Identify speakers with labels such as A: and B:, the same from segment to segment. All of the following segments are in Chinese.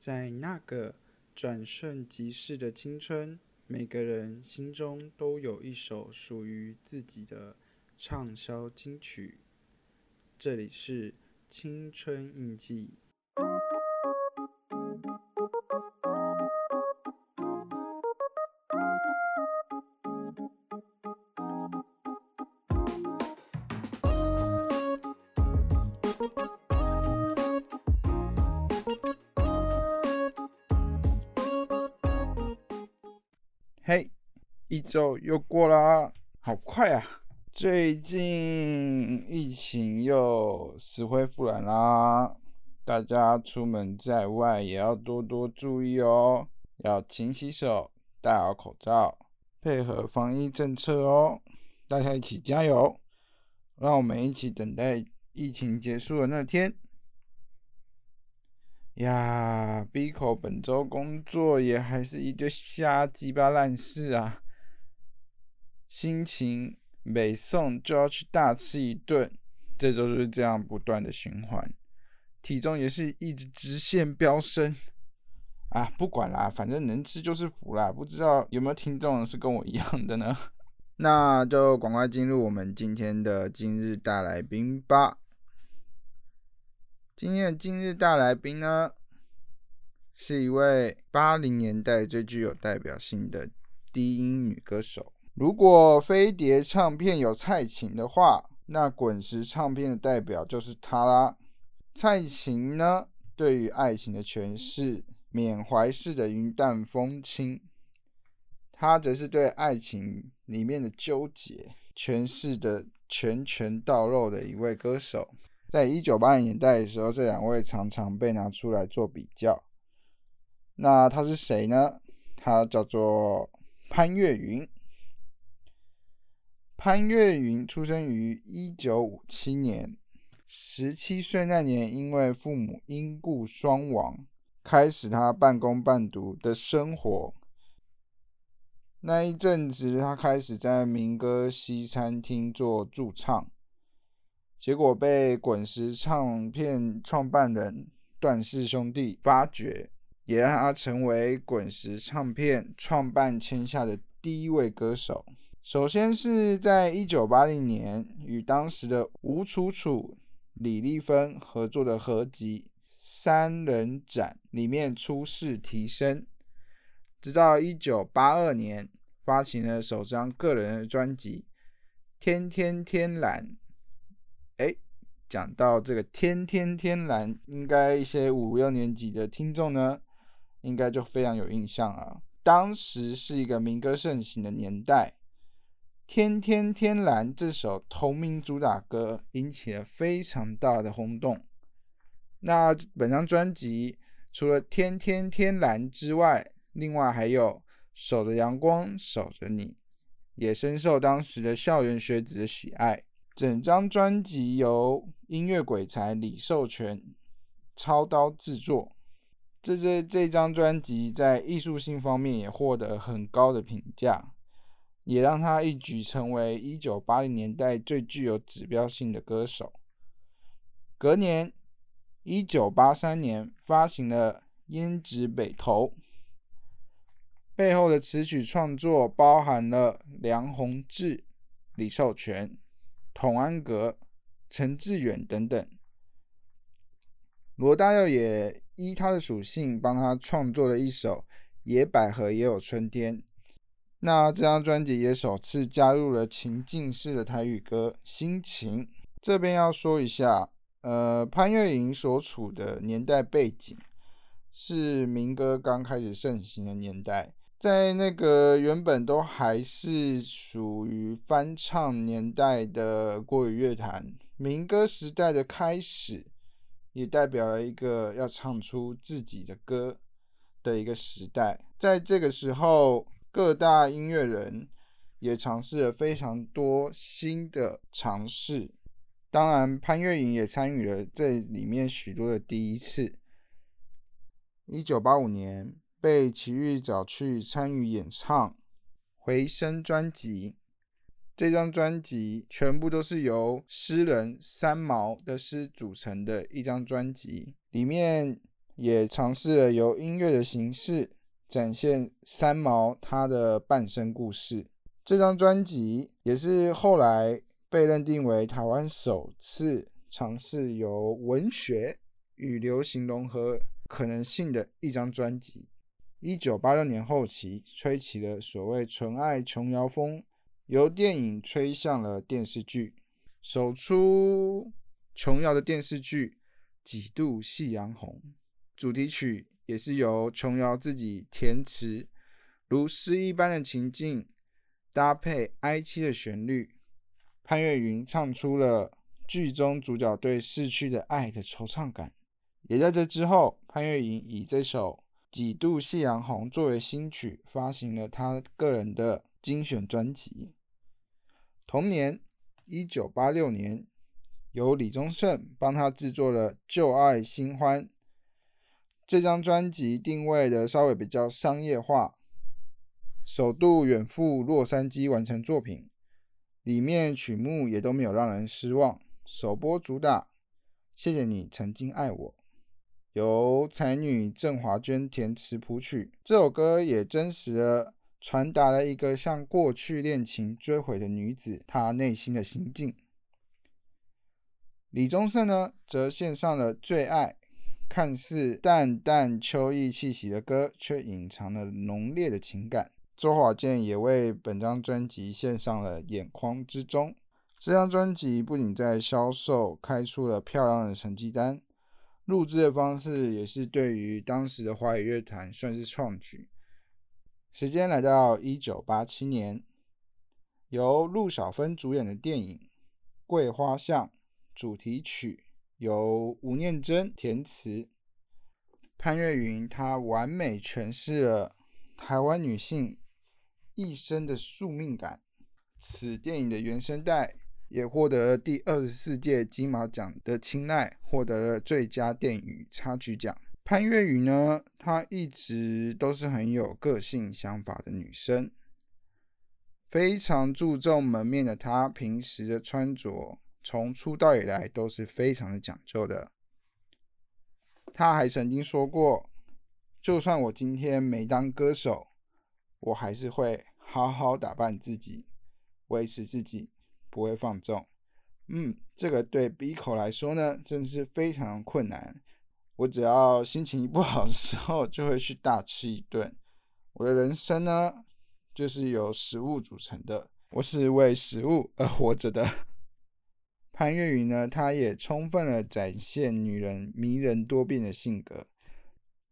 A: 在那个转瞬即逝的青春，每个人心中都有一首属于自己的畅销金曲。这里是青春印记。一周又过啦，好快啊！最近疫情又死灰复燃啦，大家出门在外也要多多注意哦，要勤洗手，戴好口罩，配合防疫政策哦。大家一起加油，让我们一起等待疫情结束的那天。呀，Bico 本周工作也还是一堆瞎鸡巴烂事啊，心情每送就要去大吃一顿，这周就是这样不断的循环，体重也是一直直线飙升啊，不管啦，反正能吃就是福啦，不知道有没有听众是跟我一样的呢？那就赶快进入我们今天的今日大来宾吧。今天的今日大来宾呢，是一位八零年代最具有代表性的低音女歌手。如果飞碟唱片有蔡琴的话，那滚石唱片的代表就是她啦。蔡琴呢，对于爱情的诠释，缅怀式的云淡风轻，她则是对爱情里面的纠结诠释的拳拳到肉的一位歌手。在一九八零年代的时候，这两位常常被拿出来做比较。那他是谁呢？他叫做潘越云。潘越云出生于一九五七年，十七岁那年，因为父母因故双亡，开始他半工半读的生活。那一阵子，他开始在民歌西餐厅做驻唱。结果被滚石唱片创办人段氏兄弟发掘，也让他成为滚石唱片创办签下的第一位歌手。首先是在一九八零年与当时的吴楚楚、李丽芬合作的合集《三人展》里面出世提升，直到一九八二年发行了首张个人的专辑《天天天蓝》。哎，讲到这个“天天天蓝”，应该一些五六年级的听众呢，应该就非常有印象啊。当时是一个民歌盛行的年代，《天天天蓝》这首同名主打歌引起了非常大的轰动。那本张专辑除了《天天天蓝》之外，另外还有《守着阳光守着你》，也深受当时的校园学子的喜爱。整张专辑由音乐鬼才李寿全操刀制作，这这这张专辑在艺术性方面也获得很高的评价，也让他一举成为一九八零年代最具有指标性的歌手。隔年，一九八三年发行了《胭脂北投》，背后的词曲创作包含了梁鸿志、李寿全。童安格、陈志远等等，罗大佑也依他的属性帮他创作了一首《野百合也有春天》。那这张专辑也首次加入了情境式的台语歌《心情》。这边要说一下，呃，潘越云所处的年代背景是民歌刚开始盛行的年代。在那个原本都还是属于翻唱年代的国语乐坛，民歌时代的开始，也代表了一个要唱出自己的歌的一个时代。在这个时候，各大音乐人也尝试了非常多新的尝试，当然潘越云也参与了这里面许多的第一次。一九八五年。被齐豫找去参与演唱《回声》专辑，这张专辑全部都是由诗人三毛的诗组成的一张专辑，里面也尝试了由音乐的形式展现三毛他的半生故事。这张专辑也是后来被认定为台湾首次尝试由文学与流行融合可能性的一张专辑。一九八六年后期，吹起了所谓纯爱琼瑶风，由电影吹向了电视剧。首出琼瑶的电视剧《几度夕阳红》，主题曲也是由琼瑶自己填词，如诗一般的情境，搭配哀凄的旋律，潘越云唱出了剧中主角对逝去的爱的惆怅感。也在这之后，潘越云以这首。几度夕阳红作为新曲，发行了他个人的精选专辑。同年，一九八六年，由李宗盛帮他制作了《旧爱新欢》这张专辑，定位的稍微比较商业化，首度远赴洛杉矶完成作品，里面曲目也都没有让人失望。首播主打《谢谢你曾经爱我》。由才女郑华娟填词谱曲，这首歌也真实的传达了一个向过去恋情追悔的女子她内心的心境。李宗盛呢，则献上了《最爱》，看似淡淡秋意气息的歌，却隐藏了浓烈的情感。周华健也为本张专辑献上了《眼眶之中》。这张专辑不仅在销售开出了漂亮的成绩单。录制的方式也是对于当时的华语乐团算是创举。时间来到一九八七年，由陆小芬主演的电影《桂花巷》主题曲由吴念真填词，潘越云她完美诠释了台湾女性一生的宿命感。此电影的原声带。也获得了第二十四届金马奖的青睐，获得了最佳电影插曲奖。潘越云呢，她一直都是很有个性、想法的女生，非常注重门面的她，平时的穿着从出道以来都是非常的讲究的。他还曾经说过：“就算我今天没当歌手，我还是会好好打扮自己，维持自己。”不会放纵，嗯，这个对 B 口来说呢，真是非常困难。我只要心情一不好的时候，就会去大吃一顿。我的人生呢，就是由食物组成的，我是为食物而活着的。潘越云呢，她也充分的展现女人迷人多变的性格。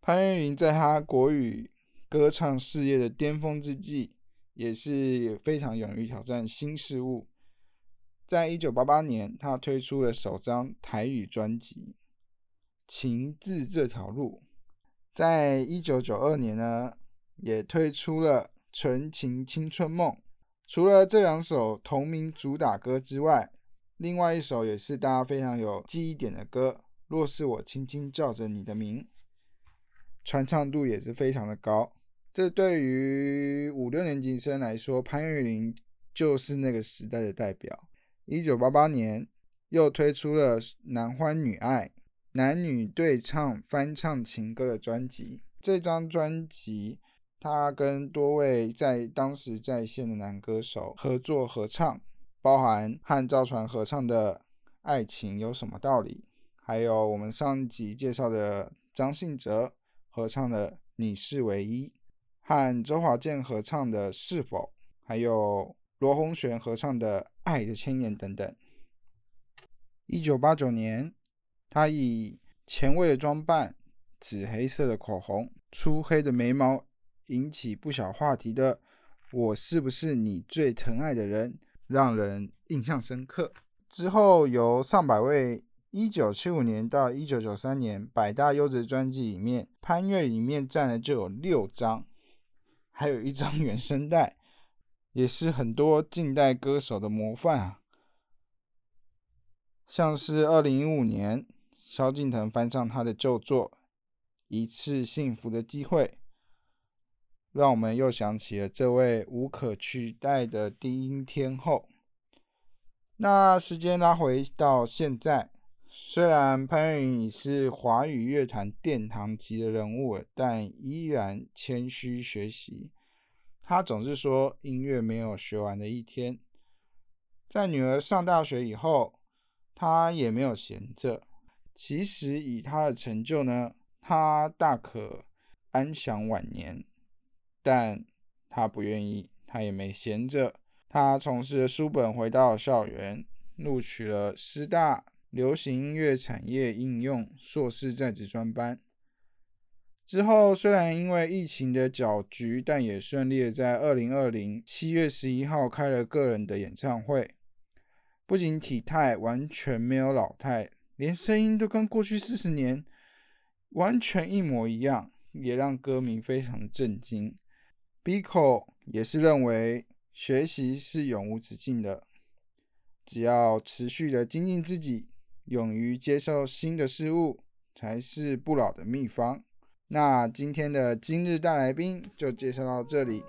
A: 潘越云在她国语歌唱事业的巅峰之际，也是非常勇于挑战新事物。在一九八八年，他推出了首张台语专辑《情字这条路》。在一九九二年呢，也推出了《纯情青春梦》。除了这两首同名主打歌之外，另外一首也是大家非常有记忆点的歌，《若是我轻轻叫着你的名》，传唱度也是非常的高。这对于五六年级生来说，潘越云就是那个时代的代表。一九八八年，又推出了《男欢女爱》男女对唱翻唱情歌的专辑。这张专辑，他跟多位在当时在线的男歌手合作合唱，包含和赵传合唱的《爱情有什么道理》，还有我们上集介绍的张信哲合唱的《你是唯一》，和周华健合唱的《是否》，还有。罗红璇合唱的《爱的千年》等等。一九八九年，他以前卫的装扮、紫黑色的口红、粗黑的眉毛，引起不小话题的《我是不是你最疼爱的人》，让人印象深刻。之后，由上百位一九七五年到一九九三年百大优质专辑里面，潘越里面占了就有六张，还有一张 原声带。也是很多近代歌手的模范啊，像是二零一五年萧敬腾翻唱他的旧作《一次幸福的机会》，让我们又想起了这位无可取代的低音天后。那时间拉回到现在，虽然潘越云已是华语乐坛殿堂级的人物，但依然谦虚学习。他总是说音乐没有学完的一天。在女儿上大学以后，他也没有闲着。其实以他的成就呢，他大可安享晚年，但他不愿意，他也没闲着。他从事书本，回到校园，录取了师大。流行音乐产业应用硕士在职专班之后，虽然因为疫情的搅局，但也顺利的在二零二零七月十一号开了个人的演唱会。不仅体态完全没有老态，连声音都跟过去四十年完全一模一样，也让歌迷非常震惊。Biko 也是认为学习是永无止境的，只要持续的精进自己。勇于接受新的事物，才是不老的秘方。那今天的今日大来宾就介绍到这里。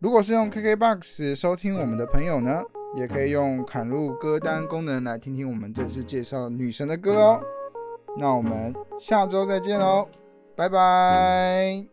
A: 如果是用 KKBOX 收听我们的朋友呢，也可以用砍入歌单功能来听听我们这次介绍女神的歌哦。那我们下周再见喽，拜拜。